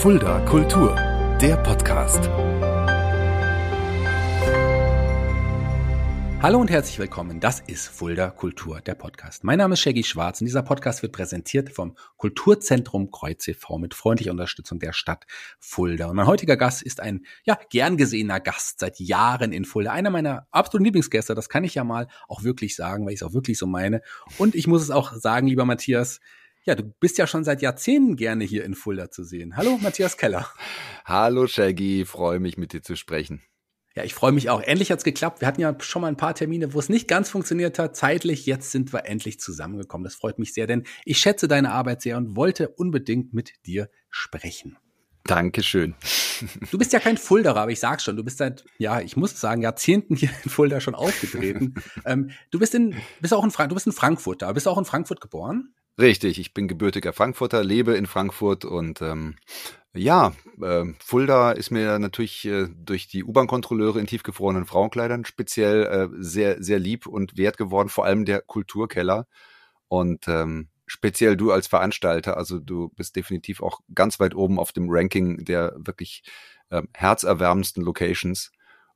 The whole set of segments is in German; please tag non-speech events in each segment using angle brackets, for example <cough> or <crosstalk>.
Fulda Kultur, der Podcast. Hallo und herzlich willkommen. Das ist Fulda Kultur, der Podcast. Mein Name ist Shaggy Schwarz und dieser Podcast wird präsentiert vom Kulturzentrum Kreuz e.V. mit freundlicher Unterstützung der Stadt Fulda. Und mein heutiger Gast ist ein, ja, gern gesehener Gast seit Jahren in Fulda. Einer meiner absoluten Lieblingsgäste, das kann ich ja mal auch wirklich sagen, weil ich es auch wirklich so meine. Und ich muss es auch sagen, lieber Matthias, ja, du bist ja schon seit Jahrzehnten gerne hier in Fulda zu sehen. Hallo, Matthias Keller. <laughs> Hallo, Shaggy. Freue mich, mit dir zu sprechen. Ja, ich freue mich auch. Endlich hat's geklappt. Wir hatten ja schon mal ein paar Termine, wo es nicht ganz funktioniert hat. Zeitlich, jetzt sind wir endlich zusammengekommen. Das freut mich sehr, denn ich schätze deine Arbeit sehr und wollte unbedingt mit dir sprechen. Dankeschön. <laughs> Du bist ja kein Fulderer, aber ich sag's schon, du bist seit, ja, ich muss sagen, Jahrzehnten hier in Fulda schon aufgetreten. <laughs> ähm, du bist in, bist auch in Frank, du bist in Frankfurt da. Bist auch in Frankfurt geboren? Richtig, ich bin gebürtiger Frankfurter, lebe in Frankfurt und ähm, ja, äh, Fulda ist mir natürlich äh, durch die U-Bahn-Kontrolleure in tiefgefrorenen Frauenkleidern speziell äh, sehr, sehr lieb und wert geworden, vor allem der Kulturkeller. Und ähm, speziell du als Veranstalter, also du bist definitiv auch ganz weit oben auf dem Ranking der wirklich äh, herzerwärmendsten Locations.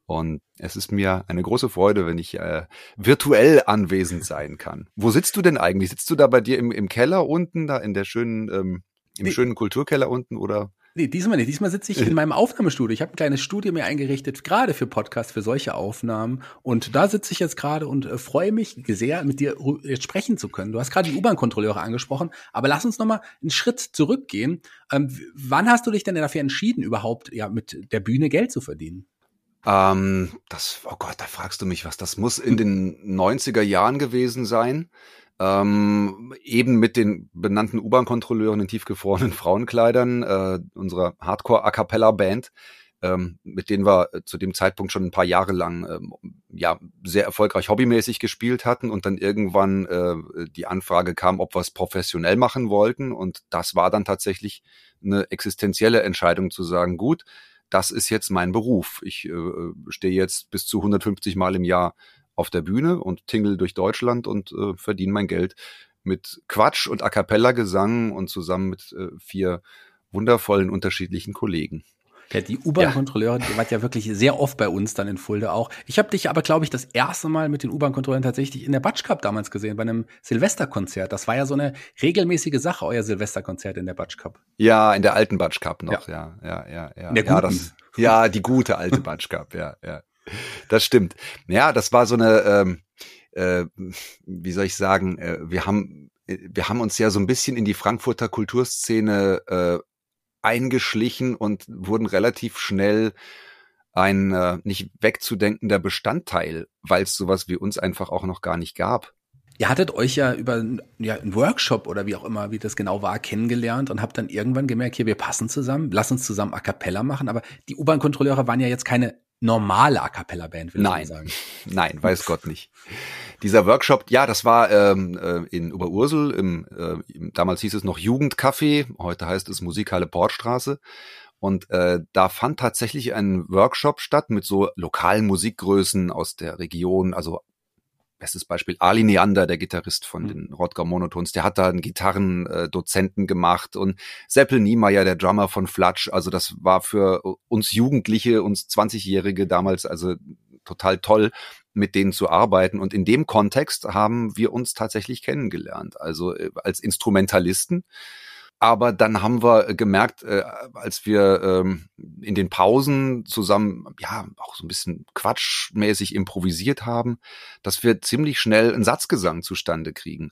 Und es ist mir eine große Freude, wenn ich äh, virtuell anwesend sein kann. Wo sitzt du denn eigentlich? Sitzt du da bei dir im, im Keller unten, da in der schönen, ähm, im nee. schönen Kulturkeller unten oder? Nee, diesmal nicht. Diesmal sitze ich in <laughs> meinem Aufnahmestudio. Ich habe ein kleines Studio mir eingerichtet, gerade für Podcasts, für solche Aufnahmen. Und da sitze ich jetzt gerade und äh, freue mich sehr, mit dir jetzt sprechen zu können. Du hast gerade die U-Bahn-Kontrolleure angesprochen, aber lass uns nochmal einen Schritt zurückgehen. Ähm, wann hast du dich denn dafür entschieden, überhaupt ja mit der Bühne Geld zu verdienen? Ähm, das, oh Gott, da fragst du mich was. Das muss in den 90er Jahren gewesen sein. Ähm, eben mit den benannten U-Bahn-Kontrolleuren in tiefgefrorenen <laughs> Frauenkleidern, äh, unserer Hardcore-A-Cappella-Band, ähm, mit denen wir zu dem Zeitpunkt schon ein paar Jahre lang ähm, ja sehr erfolgreich hobbymäßig gespielt hatten und dann irgendwann äh, die Anfrage kam, ob wir es professionell machen wollten. Und das war dann tatsächlich eine existenzielle Entscheidung zu sagen, gut, das ist jetzt mein Beruf. Ich äh, stehe jetzt bis zu 150 Mal im Jahr auf der Bühne und tingle durch Deutschland und äh, verdiene mein Geld mit Quatsch und A cappella Gesang und zusammen mit äh, vier wundervollen unterschiedlichen Kollegen. Ja, die U-Bahn-Kontrolleure, ja. die war ja wirklich sehr oft bei uns dann in Fulda auch. Ich habe dich aber, glaube ich, das erste Mal mit den U-Bahn-Kontrolleuren tatsächlich in der Batsch Cup damals gesehen, bei einem Silvesterkonzert. Das war ja so eine regelmäßige Sache, euer Silvesterkonzert in der Batsch Cup. Ja, in der alten Batsch Cup noch, ja, ja, ja, ja. In der ja, das, ja, die gute alte <laughs> Batsch Cup, ja, ja. Das stimmt. Ja, das war so eine, ähm, äh, wie soll ich sagen, äh, wir haben wir haben uns ja so ein bisschen in die Frankfurter Kulturszene äh, eingeschlichen und wurden relativ schnell ein äh, nicht wegzudenkender Bestandteil, weil es sowas wie uns einfach auch noch gar nicht gab. Ihr hattet euch ja über ja, einen Workshop oder wie auch immer, wie das genau war, kennengelernt und habt dann irgendwann gemerkt, hier, wir passen zusammen, lass uns zusammen A Cappella machen. Aber die U-Bahn-Kontrolleure waren ja jetzt keine normale A Cappella-Band, will Nein. ich sagen. <laughs> Nein, weiß Gott nicht. Dieser Workshop, ja, das war ähm, äh, in Oberursel, im, äh, damals hieß es noch Jugendcafé, heute heißt es Musikhalle Portstraße. Und äh, da fand tatsächlich ein Workshop statt mit so lokalen Musikgrößen aus der Region, also bestes Beispiel Ali Neander, der Gitarrist von mhm. den Rodger Monotons, der hat da einen Gitarrendozenten gemacht und Seppel Niemeyer, der Drummer von Flatsch, also das war für uns Jugendliche, uns 20-Jährige damals also total toll, mit denen zu arbeiten. Und in dem Kontext haben wir uns tatsächlich kennengelernt, also äh, als Instrumentalisten aber dann haben wir gemerkt, äh, als wir ähm, in den Pausen zusammen, ja, auch so ein bisschen quatschmäßig improvisiert haben, dass wir ziemlich schnell einen Satzgesang zustande kriegen.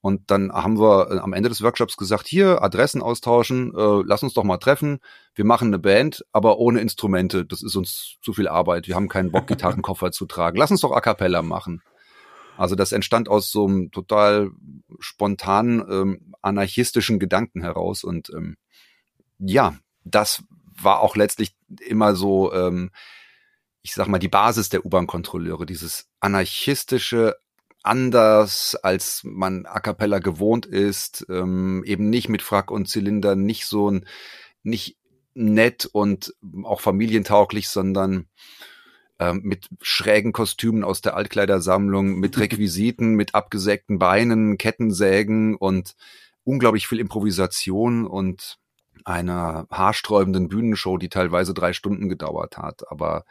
Und dann haben wir äh, am Ende des Workshops gesagt, hier, Adressen austauschen, äh, lass uns doch mal treffen. Wir machen eine Band, aber ohne Instrumente. Das ist uns zu viel Arbeit. Wir haben keinen Bock, <laughs> Gitarrenkoffer zu tragen. Lass uns doch A Cappella machen. Also das entstand aus so einem total spontanen, ähm, anarchistischen Gedanken heraus. Und ähm, ja, das war auch letztlich immer so, ähm, ich sag mal, die Basis der U-Bahn-Kontrolleure, dieses anarchistische, anders als man a cappella gewohnt ist, ähm, eben nicht mit Frack und Zylinder, nicht so ein, nicht nett und auch familientauglich, sondern ähm, mit schrägen Kostümen aus der Altkleidersammlung, mit <laughs> Requisiten, mit abgesägten Beinen, Kettensägen und unglaublich viel Improvisation und einer haarsträubenden Bühnenshow, die teilweise drei Stunden gedauert hat. Aber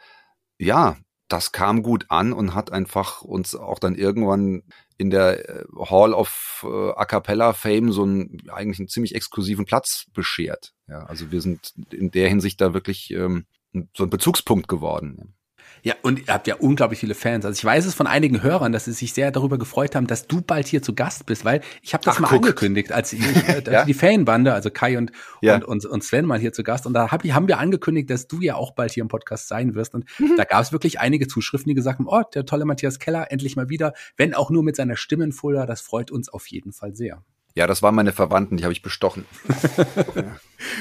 ja, das kam gut an und hat einfach uns auch dann irgendwann in der äh, Hall of äh, A Cappella Fame so einen eigentlich einen ziemlich exklusiven Platz beschert. Ja, also wir sind in der Hinsicht da wirklich ähm, so ein Bezugspunkt geworden. Ja, und ihr habt ja unglaublich viele Fans. Also ich weiß es von einigen Hörern, dass sie sich sehr darüber gefreut haben, dass du bald hier zu Gast bist, weil ich habe das Ach, mal guck. angekündigt, als ich, <laughs> äh, ja? die Fanbande, also Kai und, ja. und, und, und Sven mal hier zu Gast. Und da hab, haben wir angekündigt, dass du ja auch bald hier im Podcast sein wirst. Und mhm. da gab es wirklich einige Zuschriften, die gesagt haben, oh, der tolle Matthias Keller, endlich mal wieder, wenn auch nur mit seiner Stimmenfuller, das freut uns auf jeden Fall sehr. Ja, das waren meine Verwandten, die habe ich bestochen. <laughs>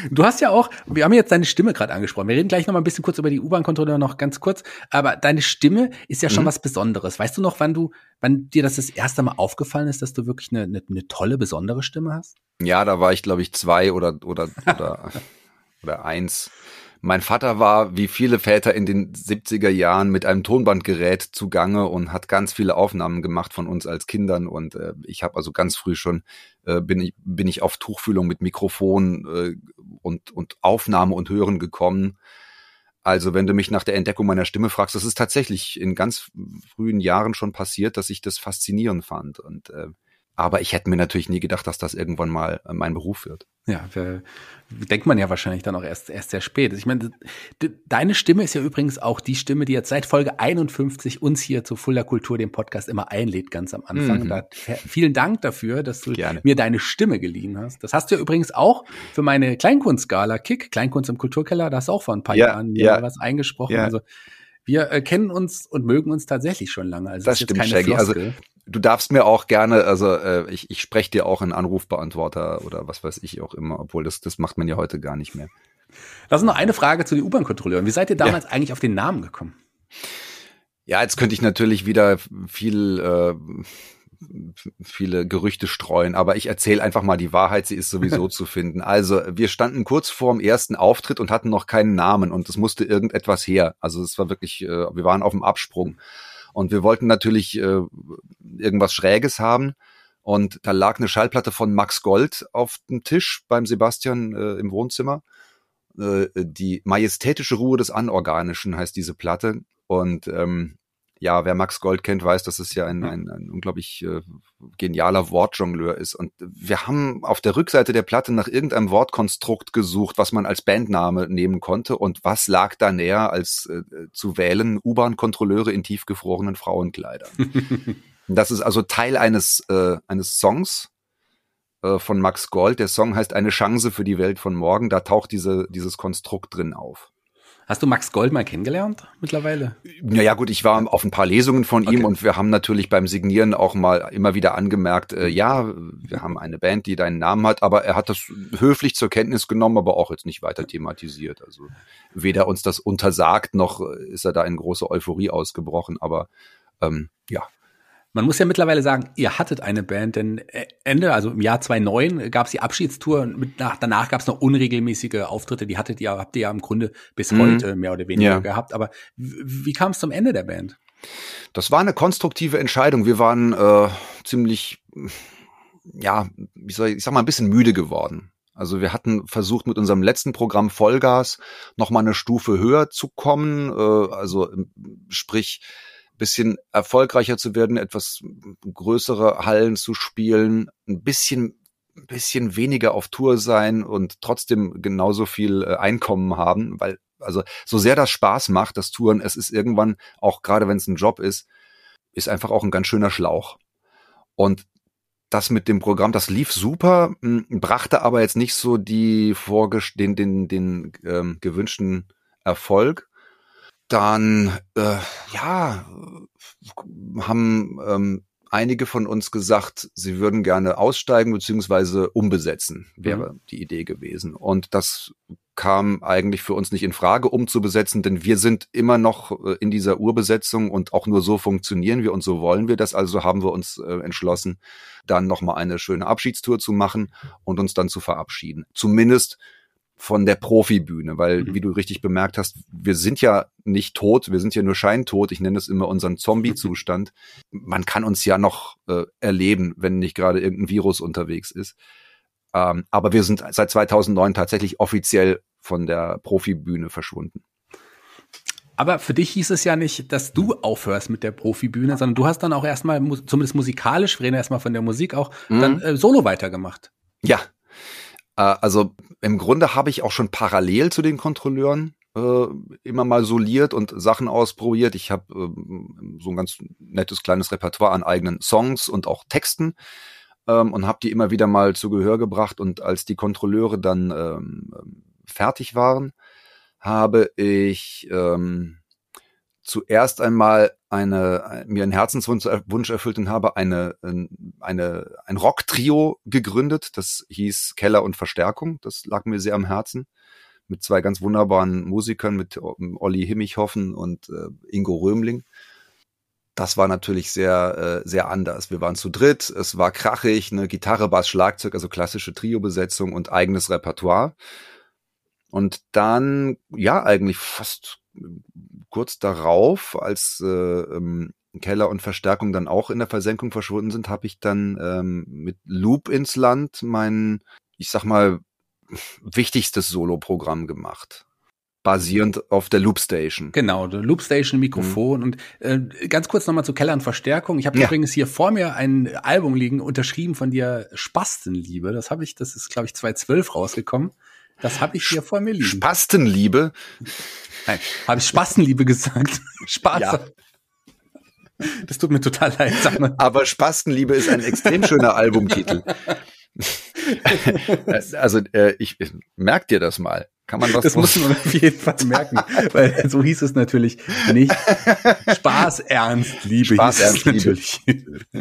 Du hast ja auch, wir haben jetzt deine Stimme gerade angesprochen. Wir reden gleich noch mal ein bisschen kurz über die U-Bahn-Kontrolle noch ganz kurz. Aber deine Stimme ist ja schon mhm. was Besonderes. Weißt du noch, wann du, wann dir das das erste Mal aufgefallen ist, dass du wirklich eine, eine, eine tolle, besondere Stimme hast? Ja, da war ich, glaube ich, zwei oder, oder, <laughs> oder, oder eins. Mein Vater war, wie viele Väter in den 70er Jahren, mit einem Tonbandgerät zugange und hat ganz viele Aufnahmen gemacht von uns als Kindern. Und äh, ich habe also ganz früh schon, äh, bin, ich, bin ich auf Tuchfühlung mit Mikrofon äh, und, und Aufnahme und Hören gekommen. Also wenn du mich nach der Entdeckung meiner Stimme fragst, das ist tatsächlich in ganz frühen Jahren schon passiert, dass ich das faszinierend fand. Und äh, aber ich hätte mir natürlich nie gedacht, dass das irgendwann mal äh, mein Beruf wird. Ja, für, denkt man ja wahrscheinlich dann auch erst, erst sehr spät. Ich meine, deine Stimme ist ja übrigens auch die Stimme, die jetzt seit Folge 51 uns hier zu Fuller Kultur, dem Podcast, immer einlädt, ganz am Anfang. Mhm. Da, vielen Dank dafür, dass du Gerne. mir deine Stimme geliehen hast. Das hast du ja übrigens auch für meine Kleinkunstskala Kick, Kleinkunst im Kulturkeller, da hast du auch vor ein paar ja, Jahren ja. was eingesprochen. Ja. Also wir äh, kennen uns und mögen uns tatsächlich schon lange. Also das, das stimmt, Shaggy. Also du darfst mir auch gerne, also äh, ich, ich spreche dir auch einen Anrufbeantworter oder was weiß ich auch immer, obwohl das, das macht man ja heute gar nicht mehr. Lass uns noch eine Frage zu den U-Bahn-Kontrolleuren. Wie seid ihr damals ja. eigentlich auf den Namen gekommen? Ja, jetzt könnte ich natürlich wieder viel äh, viele Gerüchte streuen, aber ich erzähle einfach mal die Wahrheit, sie ist sowieso <laughs> zu finden. Also, wir standen kurz vorm ersten Auftritt und hatten noch keinen Namen und es musste irgendetwas her. Also, es war wirklich, äh, wir waren auf dem Absprung. Und wir wollten natürlich äh, irgendwas Schräges haben. Und da lag eine Schallplatte von Max Gold auf dem Tisch beim Sebastian äh, im Wohnzimmer. Äh, die majestätische Ruhe des Anorganischen heißt diese Platte. Und ähm, ja, wer Max Gold kennt, weiß, dass es ja ein, ein, ein unglaublich äh, genialer Wortjongleur ist. Und wir haben auf der Rückseite der Platte nach irgendeinem Wortkonstrukt gesucht, was man als Bandname nehmen konnte. Und was lag da näher, als äh, zu wählen U-Bahn-Kontrolleure in tiefgefrorenen Frauenkleidern? <laughs> das ist also Teil eines, äh, eines Songs äh, von Max Gold. Der Song heißt Eine Chance für die Welt von morgen. Da taucht diese, dieses Konstrukt drin auf. Hast du Max Gold mal kennengelernt mittlerweile? Naja gut, ich war auf ein paar Lesungen von okay. ihm und wir haben natürlich beim Signieren auch mal immer wieder angemerkt, äh, ja, wir haben eine Band, die deinen Namen hat, aber er hat das höflich zur Kenntnis genommen, aber auch jetzt nicht weiter thematisiert. Also weder uns das untersagt, noch ist er da in große Euphorie ausgebrochen, aber ähm, ja, man muss ja mittlerweile sagen, ihr hattet eine Band, denn äh, Ende, also im Jahr 2009 gab es die Abschiedstour mit nach, danach gab es noch unregelmäßige Auftritte, die hattet ihr, habt ihr ja im Grunde bis mhm. heute mehr oder weniger ja. gehabt. Aber wie kam es zum Ende der Band? Das war eine konstruktive Entscheidung. Wir waren äh, ziemlich, ja, wie soll ich, ich sag mal, ein bisschen müde geworden. Also wir hatten versucht mit unserem letzten Programm Vollgas noch mal eine Stufe höher zu kommen, äh, also sprich bisschen erfolgreicher zu werden, etwas größere Hallen zu spielen, ein bisschen ein bisschen weniger auf Tour sein und trotzdem genauso viel äh, Einkommen haben, weil also so sehr das Spaß macht, das Touren, es ist irgendwann auch gerade wenn es ein Job ist, ist einfach auch ein ganz schöner Schlauch. Und das mit dem Programm, das lief super, brachte aber jetzt nicht so die vorges den den den ähm, gewünschten Erfolg dann äh, ja haben ähm, einige von uns gesagt, sie würden gerne aussteigen beziehungsweise umbesetzen, wäre mhm. die Idee gewesen. Und das kam eigentlich für uns nicht in Frage, umzubesetzen, denn wir sind immer noch äh, in dieser Urbesetzung und auch nur so funktionieren wir und so wollen wir das. Also haben wir uns äh, entschlossen, dann nochmal eine schöne Abschiedstour zu machen und uns dann zu verabschieden. Zumindest von der Profibühne, weil, mhm. wie du richtig bemerkt hast, wir sind ja nicht tot, wir sind ja nur scheintot. Ich nenne es immer unseren Zombie-Zustand. <laughs> Man kann uns ja noch äh, erleben, wenn nicht gerade irgendein Virus unterwegs ist. Ähm, aber wir sind seit 2009 tatsächlich offiziell von der Profibühne verschwunden. Aber für dich hieß es ja nicht, dass du aufhörst mit der Profibühne, sondern du hast dann auch erstmal, zumindest musikalisch, wir reden erstmal von der Musik auch, mhm. dann äh, solo weitergemacht. Ja. Äh, also im Grunde habe ich auch schon parallel zu den Kontrolleuren äh, immer mal soliert und Sachen ausprobiert. Ich habe äh, so ein ganz nettes kleines Repertoire an eigenen Songs und auch Texten ähm, und habe die immer wieder mal zu Gehör gebracht. Und als die Kontrolleure dann ähm, fertig waren, habe ich ähm, zuerst einmal eine mir einen Herzenswunsch Wunsch erfüllt und habe eine eine ein Rock-Trio gegründet. Das hieß Keller und Verstärkung. Das lag mir sehr am Herzen mit zwei ganz wunderbaren Musikern, mit Olli Himmichhoffen und äh, Ingo Römling. Das war natürlich sehr, äh, sehr anders. Wir waren zu dritt, es war krachig, eine Gitarre, Bass, Schlagzeug, also klassische Trio-Besetzung und eigenes Repertoire. Und dann, ja, eigentlich fast kurz darauf, als äh, ähm, Keller und Verstärkung dann auch in der Versenkung verschwunden sind, habe ich dann ähm, mit Loop ins Land mein, ich sag mal, wichtigstes Solo-Programm gemacht basierend auf der Loopstation. Genau, der Loopstation Mikrofon mhm. und äh, ganz kurz nochmal zu Keller und Verstärkung. Ich habe ja. übrigens hier vor mir ein Album liegen, unterschrieben von dir Spastenliebe. Das habe ich, das ist glaube ich 2012 rausgekommen. Das habe ich hier vor mir liegen. Spastenliebe? Nein, habe ich Spastenliebe gesagt? <laughs> Spaß. Ja. Das tut mir total leid. Aber Spastenliebe ist ein extrem schöner Albumtitel. <laughs> also äh, ich, ich merk dir das mal. Kann man das? Das muss man auf jeden Fall merken, weil so hieß es natürlich nicht. Spaß ernst Liebe. Spaß ernst natürlich.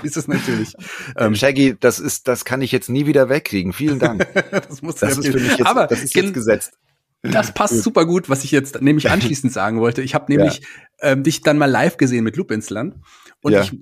ist es natürlich. Ähm, Shaggy, das ist, das kann ich jetzt nie wieder wegkriegen. Vielen Dank. <laughs> das muss das ist für mich jetzt, Aber das ist jetzt gesetzt. Das passt super gut, was ich jetzt nämlich anschließend sagen wollte. Ich habe nämlich ja. ähm, dich dann mal live gesehen mit Loop ins Land und ja. ich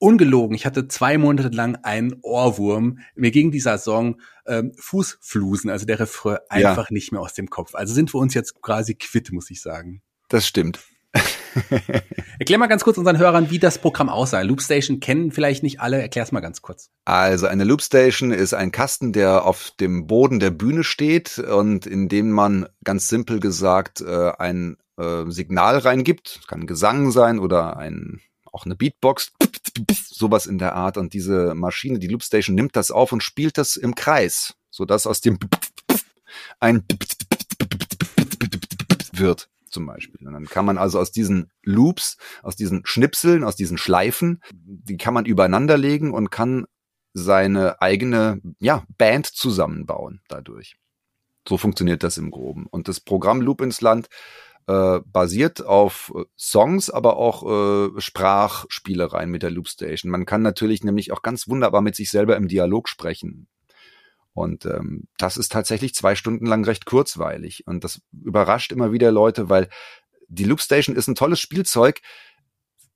ungelogen, ich hatte zwei Monate lang einen Ohrwurm. Mir ging dieser Song ähm, Fußflusen, also der Refrain, einfach ja. nicht mehr aus dem Kopf. Also sind wir uns jetzt quasi quitt, muss ich sagen. Das stimmt. <laughs> Erklär mal ganz kurz unseren Hörern, wie das Programm aussah. Loopstation kennen vielleicht nicht alle. Erklär's mal ganz kurz. Also eine Loopstation ist ein Kasten, der auf dem Boden der Bühne steht und in dem man ganz simpel gesagt äh, ein äh, Signal reingibt. Es kann Gesang sein oder ein auch eine Beatbox, sowas in der Art. Und diese Maschine, die Loopstation, nimmt das auf und spielt das im Kreis, sodass aus dem ein wird zum Beispiel. Und dann kann man also aus diesen Loops, aus diesen Schnipseln, aus diesen Schleifen, die kann man übereinander legen und kann seine eigene ja, Band zusammenbauen dadurch. So funktioniert das im Groben. Und das Programm Loop ins Land äh, basiert auf äh, Songs, aber auch äh, Sprachspielereien mit der Loopstation. Man kann natürlich nämlich auch ganz wunderbar mit sich selber im Dialog sprechen. Und ähm, das ist tatsächlich zwei Stunden lang recht kurzweilig. Und das überrascht immer wieder Leute, weil die Loopstation ist ein tolles Spielzeug,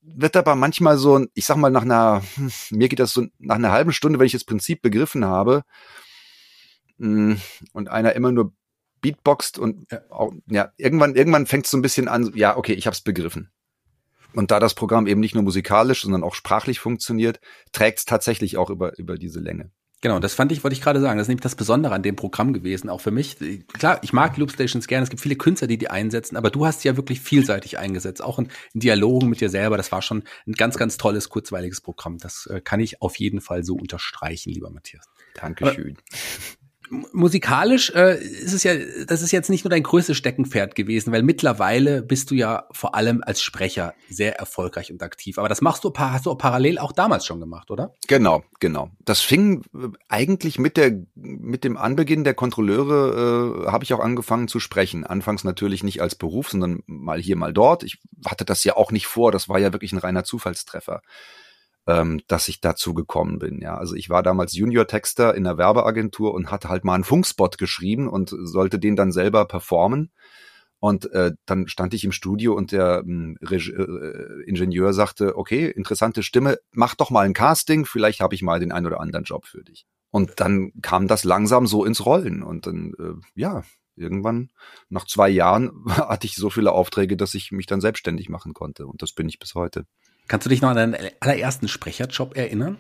wird aber manchmal so, ich sag mal, nach einer, hm, mir geht das so nach einer halben Stunde, wenn ich das Prinzip begriffen habe, hm, und einer immer nur beatboxt und ja, auch, ja irgendwann, irgendwann fängt es so ein bisschen an, ja, okay, ich habe es begriffen. Und da das Programm eben nicht nur musikalisch, sondern auch sprachlich funktioniert, trägt es tatsächlich auch über, über diese Länge. Genau, das fand ich, wollte ich gerade sagen. Das ist nämlich das Besondere an dem Programm gewesen, auch für mich. Klar, ich mag Loopstations gerne. Es gibt viele Künstler, die die einsetzen, aber du hast sie ja wirklich vielseitig eingesetzt, auch in, in Dialogen mit dir selber. Das war schon ein ganz, ganz tolles, kurzweiliges Programm. Das äh, kann ich auf jeden Fall so unterstreichen, lieber Matthias. Dankeschön. Aber, musikalisch äh, ist es ja, das ist jetzt nicht nur dein größtes Steckenpferd gewesen, weil mittlerweile bist du ja vor allem als Sprecher sehr erfolgreich und aktiv. Aber das machst du, hast du parallel auch damals schon gemacht, oder? Genau, genau. Das fing äh, eigentlich mit der, mit dem Anbeginn der Kontrolleure äh, habe ich auch angefangen zu sprechen. Anfangs natürlich nicht als Beruf, sondern mal hier, mal dort. Ich hatte das ja auch nicht vor. Das war ja wirklich ein reiner Zufallstreffer ähm, dass ich dazu gekommen bin. Ja, also ich war damals Junior-Texter in der Werbeagentur und hatte halt mal einen Funkspot geschrieben und sollte den dann selber performen. Und äh, dann stand ich im Studio und der ähm, äh, Ingenieur sagte, okay, interessante Stimme, mach doch mal ein Casting, vielleicht habe ich mal den einen oder anderen Job für dich. Und dann kam das langsam so ins Rollen. Und dann, äh, ja, irgendwann nach zwei Jahren <laughs> hatte ich so viele Aufträge, dass ich mich dann selbstständig machen konnte. Und das bin ich bis heute. Kannst du dich noch an deinen allerersten Sprecherjob erinnern?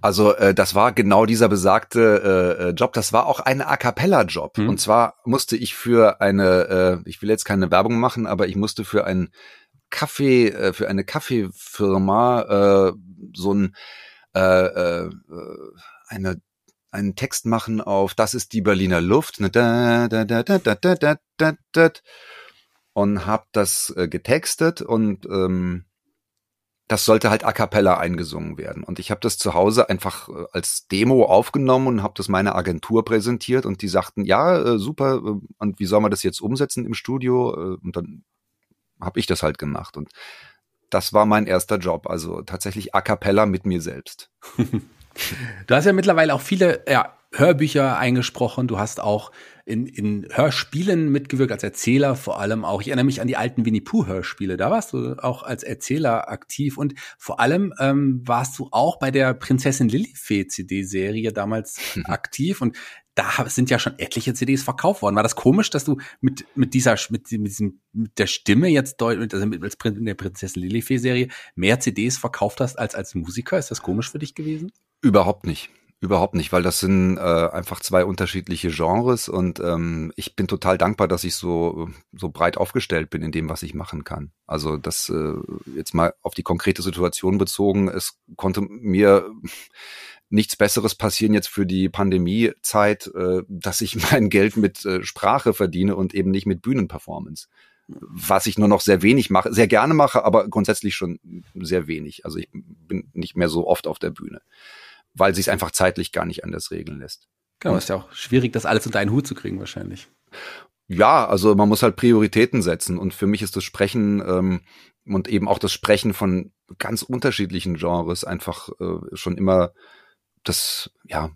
Also äh, das war genau dieser besagte äh, äh, Job. Das war auch ein A cappella Job. Mhm. Und zwar musste ich für eine, äh, ich will jetzt keine Werbung machen, aber ich musste für einen Kaffee, äh, für eine Kaffeefirma äh, so ein äh, äh, eine einen Text machen auf Das ist die Berliner Luft ne, da, da, da, da, da, da, da, da, und habe das äh, getextet und ähm, das sollte halt a cappella eingesungen werden. Und ich habe das zu Hause einfach äh, als Demo aufgenommen und habe das meiner Agentur präsentiert und die sagten, ja, äh, super, äh, und wie soll man das jetzt umsetzen im Studio? Und dann habe ich das halt gemacht. Und das war mein erster Job, also tatsächlich a cappella mit mir selbst. <laughs> du hast ja mittlerweile auch viele ja, Hörbücher eingesprochen, du hast auch in, in Hörspielen mitgewirkt, als Erzähler vor allem auch. Ich erinnere mich an die alten Winnie Pooh-Hörspiele, da warst du auch als Erzähler aktiv und vor allem ähm, warst du auch bei der Prinzessin Lilifee CD-Serie damals <laughs> aktiv und da sind ja schon etliche CDs verkauft worden. War das komisch, dass du mit, mit dieser, mit, mit diesem, mit der Stimme jetzt deutlich, also mit, mit der Prinzessin Lilifee-Serie mehr CDs verkauft hast als als Musiker? Ist das komisch für dich gewesen? Überhaupt nicht. Überhaupt nicht, weil das sind äh, einfach zwei unterschiedliche Genres und ähm, ich bin total dankbar, dass ich so so breit aufgestellt bin in dem, was ich machen kann. Also das äh, jetzt mal auf die konkrete Situation bezogen, es konnte mir nichts Besseres passieren jetzt für die Pandemiezeit, äh, dass ich <laughs> mein Geld mit äh, Sprache verdiene und eben nicht mit Bühnenperformance. Was ich nur noch sehr wenig mache, sehr gerne mache, aber grundsätzlich schon sehr wenig. Also ich bin nicht mehr so oft auf der Bühne weil sich einfach zeitlich gar nicht anders regeln lässt. Genau, ist ja auch schwierig, das alles unter einen Hut zu kriegen wahrscheinlich. Ja, also man muss halt Prioritäten setzen und für mich ist das Sprechen ähm, und eben auch das Sprechen von ganz unterschiedlichen Genres einfach äh, schon immer das, ja,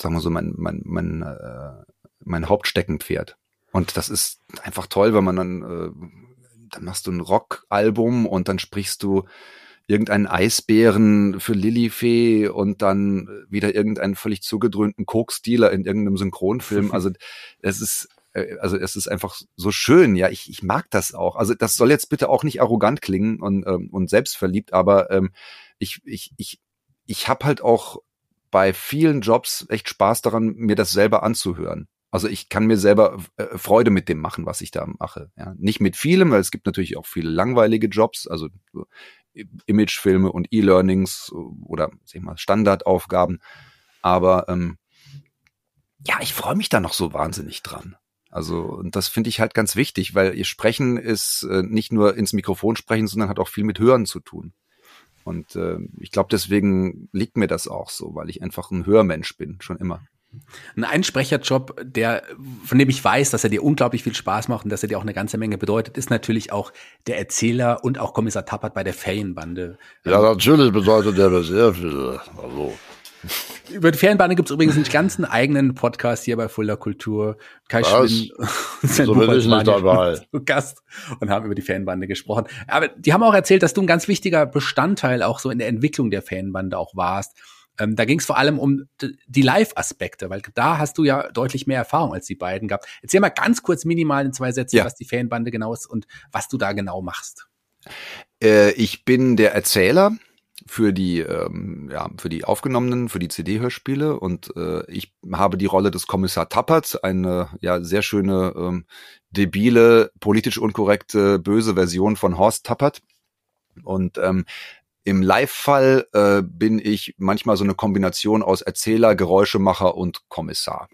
sagen wir so, mein, mein, mein, äh, mein Hauptsteckenpferd. Und das ist einfach toll, wenn man dann, äh, dann machst du ein Rockalbum und dann sprichst du irgendeinen Eisbären für Lilifee und dann wieder irgendeinen völlig zugedröhnten Coke-Stealer in irgendeinem Synchronfilm. <laughs> Also es ist äh, also es ist einfach so schön, ja, ich, ich mag das auch. Also das soll jetzt bitte auch nicht arrogant klingen und, ähm, und selbstverliebt, aber ähm, ich, ich, ich, ich habe halt auch bei vielen Jobs echt Spaß daran, mir das selber anzuhören. Also ich kann mir selber äh, Freude mit dem machen, was ich da mache. Ja. Nicht mit vielem, weil es gibt natürlich auch viele langweilige Jobs. Also Imagefilme und E-Learnings oder sag ich mal, Standardaufgaben. Aber ähm, ja, ich freue mich da noch so wahnsinnig dran. Also, und das finde ich halt ganz wichtig, weil ihr Sprechen ist äh, nicht nur ins Mikrofon sprechen, sondern hat auch viel mit Hören zu tun. Und äh, ich glaube, deswegen liegt mir das auch so, weil ich einfach ein Hörmensch bin, schon immer. Ein Einsprecherjob, der, von dem ich weiß, dass er dir unglaublich viel Spaß macht und dass er dir auch eine ganze Menge bedeutet, ist natürlich auch der Erzähler und auch Kommissar Tappert bei der Ferienbande. Ja, natürlich bedeutet er mir sehr viel. Also. Über die Ferienbande gibt es übrigens einen ganzen eigenen Podcast hier bei Fuller Kultur. Kai Was? Schwinn so bin ich nicht dabei. <laughs> Gast und haben über die Fanbande gesprochen. Aber die haben auch erzählt, dass du ein ganz wichtiger Bestandteil auch so in der Entwicklung der Fanbande auch warst. Ähm, da ging es vor allem um die Live-Aspekte, weil da hast du ja deutlich mehr Erfahrung als die beiden gehabt. Erzähl mal ganz kurz minimal in zwei Sätzen, ja. was die Fanbande genau ist und was du da genau machst. Äh, ich bin der Erzähler für die ähm, ja für die aufgenommenen für die CD-Hörspiele und äh, ich habe die Rolle des Kommissar Tappert eine ja sehr schöne ähm, debile politisch unkorrekte böse Version von Horst Tappert und ähm, im Live-Fall äh, bin ich manchmal so eine Kombination aus Erzähler, Geräuschemacher und Kommissar.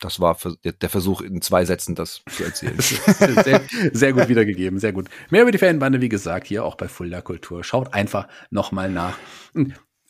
Das war der Versuch, in zwei Sätzen das zu erzählen. <laughs> sehr, sehr, gut wiedergegeben, sehr gut. Mehr über die Fanbande, wie gesagt, hier auch bei Fulda Kultur. Schaut einfach nochmal nach.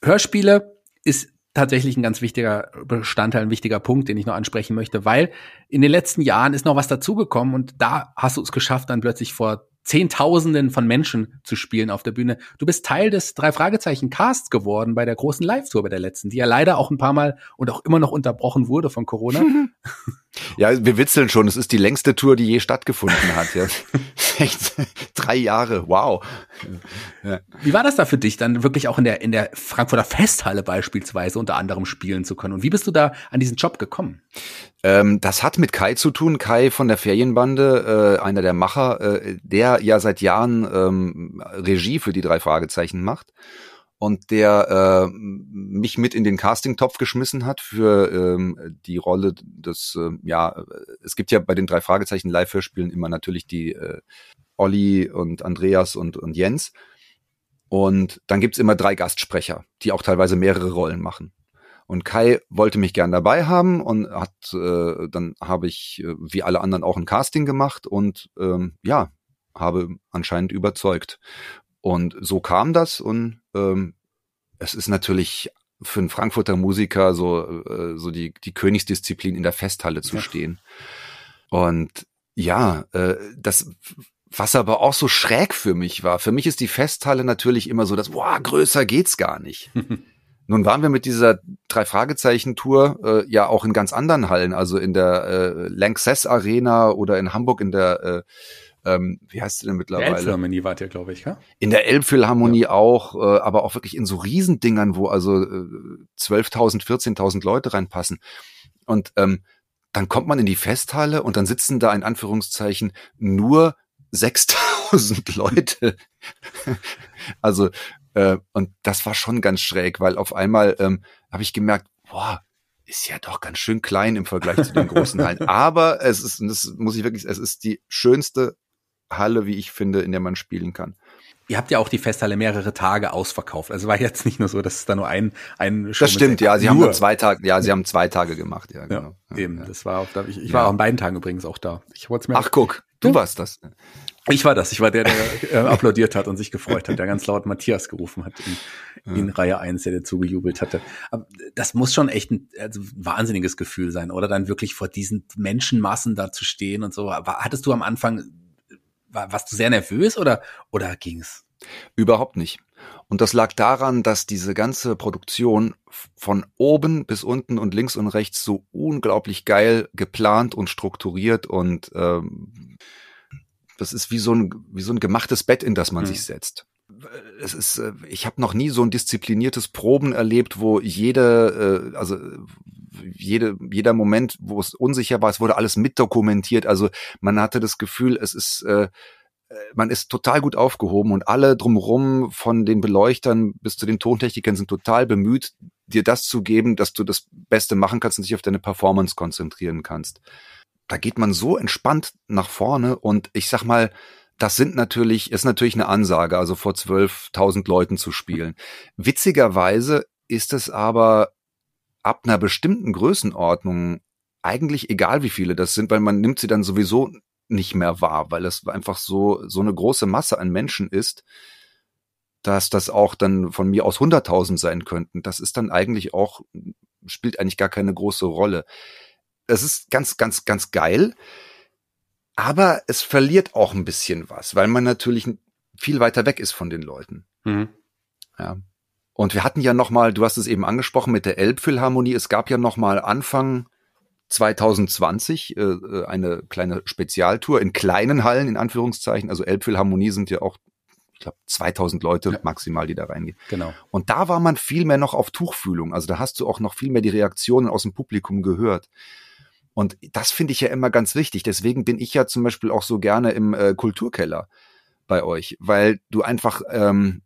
Hörspiele ist tatsächlich ein ganz wichtiger Bestandteil, ein wichtiger Punkt, den ich noch ansprechen möchte, weil in den letzten Jahren ist noch was dazugekommen und da hast du es geschafft, dann plötzlich vor Zehntausenden von Menschen zu spielen auf der Bühne. Du bist Teil des drei Fragezeichen Casts geworden bei der großen Live-Tour bei der letzten, die ja leider auch ein paar Mal und auch immer noch unterbrochen wurde von Corona. <laughs> Ja, wir witzeln schon. Es ist die längste Tour, die je stattgefunden hat. Ja. <laughs> drei Jahre. Wow. Ja. Wie war das da für dich, dann wirklich auch in der in der Frankfurter Festhalle beispielsweise unter anderem spielen zu können? Und wie bist du da an diesen Job gekommen? Ähm, das hat mit Kai zu tun. Kai von der Ferienbande, äh, einer der Macher, äh, der ja seit Jahren ähm, Regie für die drei Fragezeichen macht. und der äh, mich mit in den Casting-Topf geschmissen hat für ähm, die Rolle des, äh, ja, es gibt ja bei den drei Fragezeichen Live-Hörspielen immer natürlich die äh, Olli und Andreas und, und Jens. Und dann gibt's immer drei Gastsprecher, die auch teilweise mehrere Rollen machen. Und Kai wollte mich gern dabei haben und hat, äh, dann habe ich äh, wie alle anderen auch ein Casting gemacht und ähm, ja, habe anscheinend überzeugt. Und so kam das und ähm, es ist natürlich für einen Frankfurter Musiker so, äh, so die, die Königsdisziplin in der Festhalle zu ja. stehen. Und ja, äh, das was aber auch so schräg für mich war. Für mich ist die Festhalle natürlich immer so, dass, boah, größer geht's gar nicht. <laughs> Nun waren wir mit dieser drei Fragezeichen Tour äh, ja auch in ganz anderen Hallen, also in der äh, Lanxess Arena oder in Hamburg in der äh, ähm, wie heißt sie denn mittlerweile? Elbphilharmonie wart ihr, glaube ich, ja? In der Elbphilharmonie ja. auch, äh, aber auch wirklich in so Riesendingern, wo also äh, 12.000, 14.000 Leute reinpassen. Und ähm, dann kommt man in die Festhalle und dann sitzen da in Anführungszeichen nur 6000 <laughs> Leute. also, äh, und das war schon ganz schräg, weil auf einmal ähm, habe ich gemerkt, boah, ist ja doch ganz schön klein im Vergleich zu den großen Hallen. <laughs> Aber es ist, und das muss ich wirklich, es ist die schönste Halle, wie ich finde, in der man spielen kann. Ihr habt ja auch die Festhalle mehrere Tage ausverkauft. Also war jetzt nicht nur so, dass es da nur ein ein Show Das stimmt, ja. Sie nur. haben nur zwei Tage, ja, sie haben zwei Tage gemacht, ja, genau. Ja, eben, ja. das war auch, ich, ich war auch an beiden Tagen übrigens auch da. Ich wollte mir. Ach guck, du ja. warst das. Ich war das. Ich war der, der äh, applaudiert hat und sich gefreut hat, der ganz laut Matthias gerufen hat in, in Reihe 1, der dazu gejubelt hatte. Aber das muss schon echt ein also, wahnsinniges Gefühl sein, oder dann wirklich vor diesen Menschenmassen da zu stehen und so. Hattest du am Anfang, warst du sehr nervös oder, oder ging's? Überhaupt nicht. Und das lag daran, dass diese ganze Produktion von oben bis unten und links und rechts so unglaublich geil geplant und strukturiert und ähm, das ist wie so ein wie so ein gemachtes Bett, in das man mhm. sich setzt. Es ist, äh, ich habe noch nie so ein diszipliniertes Proben erlebt, wo jede, äh, also jede, jeder Moment, wo es unsicher war, es wurde alles mitdokumentiert. Also man hatte das Gefühl, es ist äh, äh, man ist total gut aufgehoben und alle drumherum von den Beleuchtern bis zu den Tontechnikern sind total bemüht, dir das zu geben, dass du das Beste machen kannst und dich auf deine Performance konzentrieren kannst. Da geht man so entspannt nach vorne und ich sag mal, das sind natürlich, ist natürlich eine Ansage, also vor 12.000 Leuten zu spielen. Witzigerweise ist es aber ab einer bestimmten Größenordnung eigentlich egal, wie viele das sind, weil man nimmt sie dann sowieso nicht mehr wahr, weil es einfach so, so eine große Masse an Menschen ist, dass das auch dann von mir aus 100.000 sein könnten. Das ist dann eigentlich auch, spielt eigentlich gar keine große Rolle. Es ist ganz, ganz, ganz geil, aber es verliert auch ein bisschen was, weil man natürlich viel weiter weg ist von den Leuten. Mhm. Ja. Und wir hatten ja noch mal, du hast es eben angesprochen mit der Elbphilharmonie. Es gab ja noch mal Anfang 2020 äh, äh, eine kleine Spezialtour in kleinen Hallen, in Anführungszeichen. Also Elbphilharmonie sind ja auch, ich glaube, 2000 Leute ja. maximal, die da reingehen. Genau. Und da war man viel mehr noch auf Tuchfühlung. Also da hast du auch noch viel mehr die Reaktionen aus dem Publikum gehört. Und das finde ich ja immer ganz wichtig. Deswegen bin ich ja zum Beispiel auch so gerne im äh, Kulturkeller bei euch, weil du einfach ähm,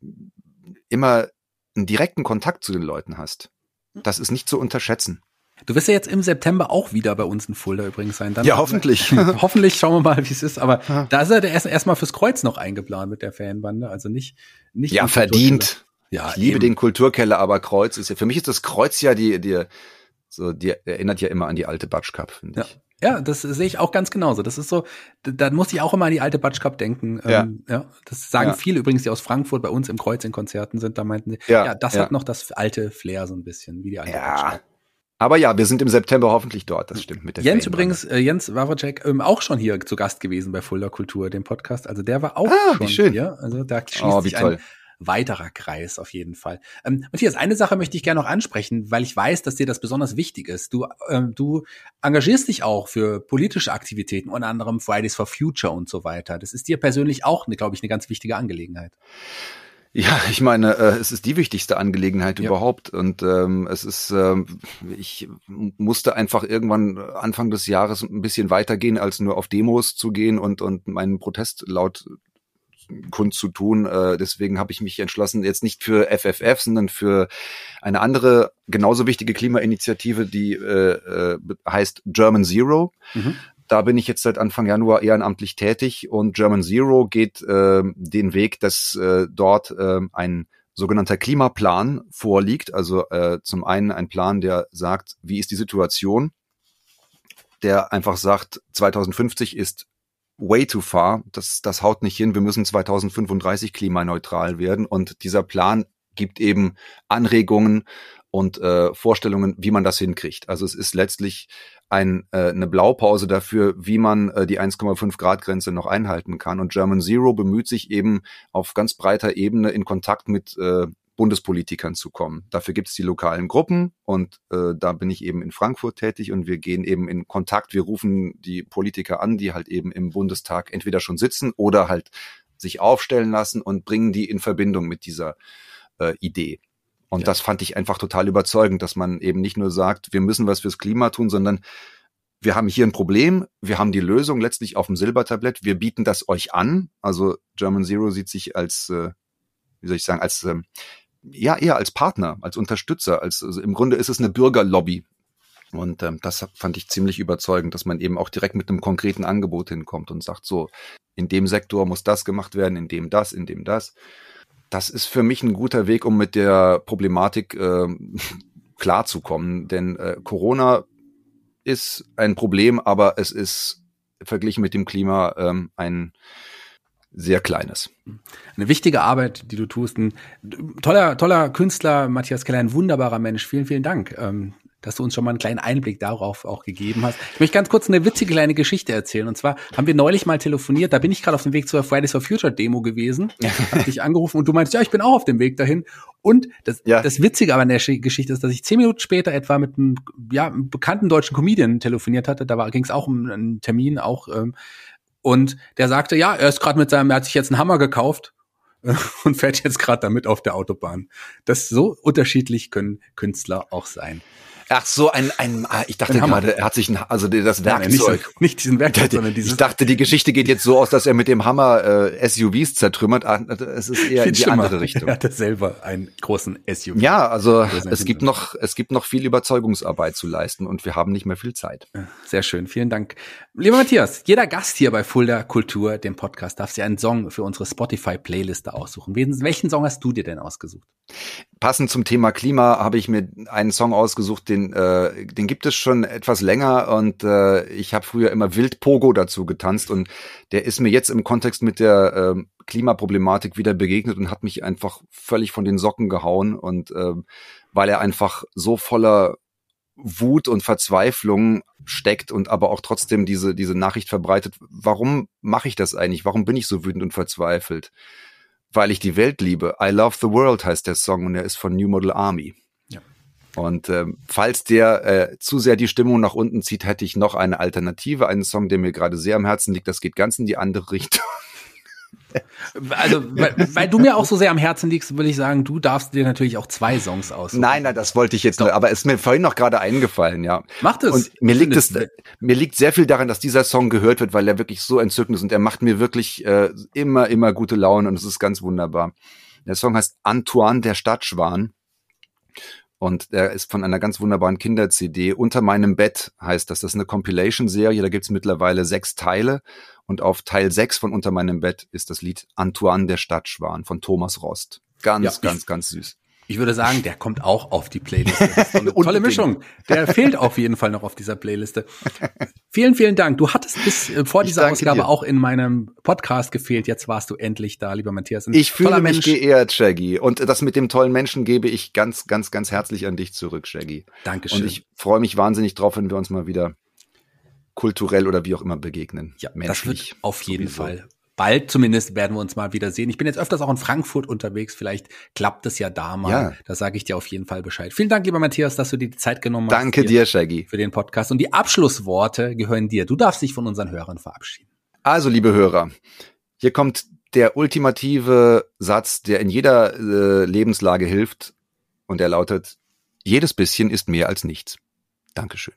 immer einen direkten Kontakt zu den Leuten hast. Das ist nicht zu unterschätzen. Du wirst ja jetzt im September auch wieder bei uns in Fulda übrigens sein. Dann ja, hoffentlich. <laughs> hoffentlich schauen wir mal, wie es ist. Aber ja. da ist er erst erstmal fürs Kreuz noch eingeplant mit der Fanbande. Also nicht, nicht. Ja, verdient. Ja, ich liebe eben. den Kulturkeller, aber Kreuz ist ja, für mich ist das Kreuz ja die, die, so, die erinnert ja immer an die alte Batsch Cup, finde ich. Ja, das sehe ich auch ganz genauso. Das ist so, da muss ich auch immer an die alte Batsch Cup denken. Ja. Ähm, ja das sagen ja. viele übrigens, die aus Frankfurt bei uns im Kreuz in Konzerten sind. Da meinten sie, ja, ja das ja. hat noch das alte Flair so ein bisschen, wie die alte ja. Batsch Cup. Aber ja, wir sind im September hoffentlich dort. Das stimmt mit der Jens übrigens, äh, Jens Wawacek, ähm, auch schon hier zu Gast gewesen bei Fulda Kultur, dem Podcast. Also der war auch ah, schon schön. hier. Also da schließt oh, sich ein weiterer Kreis auf jeden Fall. Ähm, Matthias, eine Sache möchte ich gerne noch ansprechen, weil ich weiß, dass dir das besonders wichtig ist. Du, ähm, du engagierst dich auch für politische Aktivitäten, unter anderem Fridays for Future und so weiter. Das ist dir persönlich auch, glaube ich, eine ganz wichtige Angelegenheit. Ja, ich meine, äh, es ist die wichtigste Angelegenheit ja. überhaupt und ähm, es ist, ähm, ich musste einfach irgendwann Anfang des Jahres ein bisschen weitergehen, als nur auf Demos zu gehen und und meinen Protest laut kundzutun. Äh, deswegen habe ich mich entschlossen, jetzt nicht für FFF, sondern für eine andere, genauso wichtige Klimainitiative, die äh, äh, heißt German Zero. Mhm. Da bin ich jetzt seit Anfang Januar ehrenamtlich tätig und German Zero geht äh, den Weg, dass äh, dort äh, ein sogenannter Klimaplan vorliegt. Also äh, zum einen ein Plan, der sagt, wie ist die Situation, der einfach sagt, 2050 ist way too far, das, das haut nicht hin, wir müssen 2035 klimaneutral werden und dieser Plan gibt eben Anregungen und äh, Vorstellungen, wie man das hinkriegt. Also es ist letztlich ein, äh, eine Blaupause dafür, wie man äh, die 1,5 Grad Grenze noch einhalten kann. Und German Zero bemüht sich eben auf ganz breiter Ebene in Kontakt mit äh, Bundespolitikern zu kommen. Dafür gibt es die lokalen Gruppen und äh, da bin ich eben in Frankfurt tätig und wir gehen eben in Kontakt. Wir rufen die Politiker an, die halt eben im Bundestag entweder schon sitzen oder halt sich aufstellen lassen und bringen die in Verbindung mit dieser äh, Idee. Und ja. das fand ich einfach total überzeugend, dass man eben nicht nur sagt, wir müssen was fürs Klima tun, sondern wir haben hier ein Problem, wir haben die Lösung letztlich auf dem Silbertablett, wir bieten das euch an. Also German Zero sieht sich als, äh, wie soll ich sagen, als ähm, ja eher als Partner, als Unterstützer, als also im Grunde ist es eine Bürgerlobby. Und ähm, das fand ich ziemlich überzeugend, dass man eben auch direkt mit einem konkreten Angebot hinkommt und sagt, so, in dem Sektor muss das gemacht werden, in dem das, in dem das das ist für mich ein guter Weg, um mit der Problematik äh, <laughs> klarzukommen. Denn äh, Corona ist ein Problem, aber es ist verglichen mit dem Klima ähm, ein sehr kleines. Eine wichtige Arbeit, die du tust. Ein toller, toller Künstler, Matthias Keller, ein wunderbarer Mensch. Vielen, vielen Dank. Ähm, dass du uns schon mal einen kleinen Einblick darauf auch gegeben hast. Ich möchte ganz kurz eine witzige kleine Geschichte erzählen. Und zwar haben wir neulich mal telefoniert, da bin ich gerade auf dem Weg zur Fridays for Future Demo gewesen, <laughs> hab dich angerufen und du meinst, ja, ich bin auch auf dem Weg dahin. Und das, ja. das Witzige aber an der Geschichte ist, dass ich zehn Minuten später etwa mit einem, ja, einem bekannten deutschen Comedian telefoniert hatte. Da ging es auch um einen Termin, auch ähm, und der sagte, ja, er ist gerade mit seinem, er hat sich jetzt einen Hammer gekauft <laughs> und fährt jetzt gerade damit auf der Autobahn. Das so unterschiedlich können Künstler auch sein. Ach so, ein, ein ah, ich dachte gerade, er hat sich ein, also das Werkzeug. Nein, nicht, nicht diesen Werkzeug, sondern dieses. Ich dachte, die Geschichte geht jetzt so aus, dass er mit dem Hammer äh, SUVs zertrümmert. Ah, es ist eher in die schlimmer. andere Richtung. <laughs> Er hatte selber einen großen SUV. Ja, also es gibt noch, es gibt noch viel Überzeugungsarbeit zu leisten und wir haben nicht mehr viel Zeit. Sehr schön, vielen Dank. Lieber Matthias, jeder Gast hier bei Fulda Kultur, dem Podcast, darf sich einen Song für unsere Spotify-Playliste aussuchen. Welchen Song hast du dir denn ausgesucht? Passend zum Thema Klima habe ich mir einen Song ausgesucht, den, äh, den gibt es schon etwas länger und äh, ich habe früher immer Wild Pogo dazu getanzt und der ist mir jetzt im Kontext mit der äh, Klimaproblematik wieder begegnet und hat mich einfach völlig von den Socken gehauen und äh, weil er einfach so voller Wut und Verzweiflung steckt und aber auch trotzdem diese, diese Nachricht verbreitet, warum mache ich das eigentlich? Warum bin ich so wütend und verzweifelt? Weil ich die Welt liebe. I Love the World heißt der Song und er ist von New Model Army. Ja. Und ähm, falls der äh, zu sehr die Stimmung nach unten zieht, hätte ich noch eine Alternative, einen Song, der mir gerade sehr am Herzen liegt. Das geht ganz in die andere Richtung. Also, weil, weil, du mir auch so sehr am Herzen liegst, würde ich sagen, du darfst dir natürlich auch zwei Songs aussuchen. Nein, nein, das wollte ich jetzt nur, aber es ist mir vorhin noch gerade eingefallen, ja. Macht es. Und mir liegt es, mir liegt sehr viel daran, dass dieser Song gehört wird, weil er wirklich so entzückend ist und er macht mir wirklich äh, immer, immer gute Laune und es ist ganz wunderbar. Der Song heißt Antoine der Stadtschwan und der ist von einer ganz wunderbaren Kinder-CD. Unter meinem Bett heißt das. Das ist eine Compilation-Serie. Da gibt's mittlerweile sechs Teile. Und auf Teil sechs von Unter meinem Bett ist das Lied Antoine der Stadtschwan von Thomas Rost. Ganz, ja, ganz, ganz süß. Ich würde sagen, der kommt auch auf die Playliste. Das ist eine <laughs> tolle Mischung. Der fehlt auf jeden Fall noch auf dieser Playliste. Vielen, vielen Dank. Du hattest bis äh, vor dieser Ausgabe dir. auch in meinem Podcast gefehlt. Jetzt warst du endlich da, lieber Matthias. Ein ich fühle mich Mensch. geehrt, Shaggy. Und das mit dem tollen Menschen gebe ich ganz, ganz, ganz herzlich an dich zurück, Shaggy. Dankeschön. Und ich freue mich wahnsinnig drauf, wenn wir uns mal wieder kulturell oder wie auch immer begegnen. Ja, menschlich. Das wird auf jeden sowieso. Fall bald zumindest werden wir uns mal wieder sehen. Ich bin jetzt öfters auch in Frankfurt unterwegs. Vielleicht klappt es ja da mal. Ja. Da sage ich dir auf jeden Fall Bescheid. Vielen Dank, lieber Matthias, dass du dir die Zeit genommen hast. Danke dir, Shaggy. Für den Podcast. Und die Abschlussworte gehören dir. Du darfst dich von unseren Hörern verabschieden. Also, liebe Hörer, hier kommt der ultimative Satz, der in jeder äh, Lebenslage hilft. Und er lautet, jedes bisschen ist mehr als nichts. Dankeschön.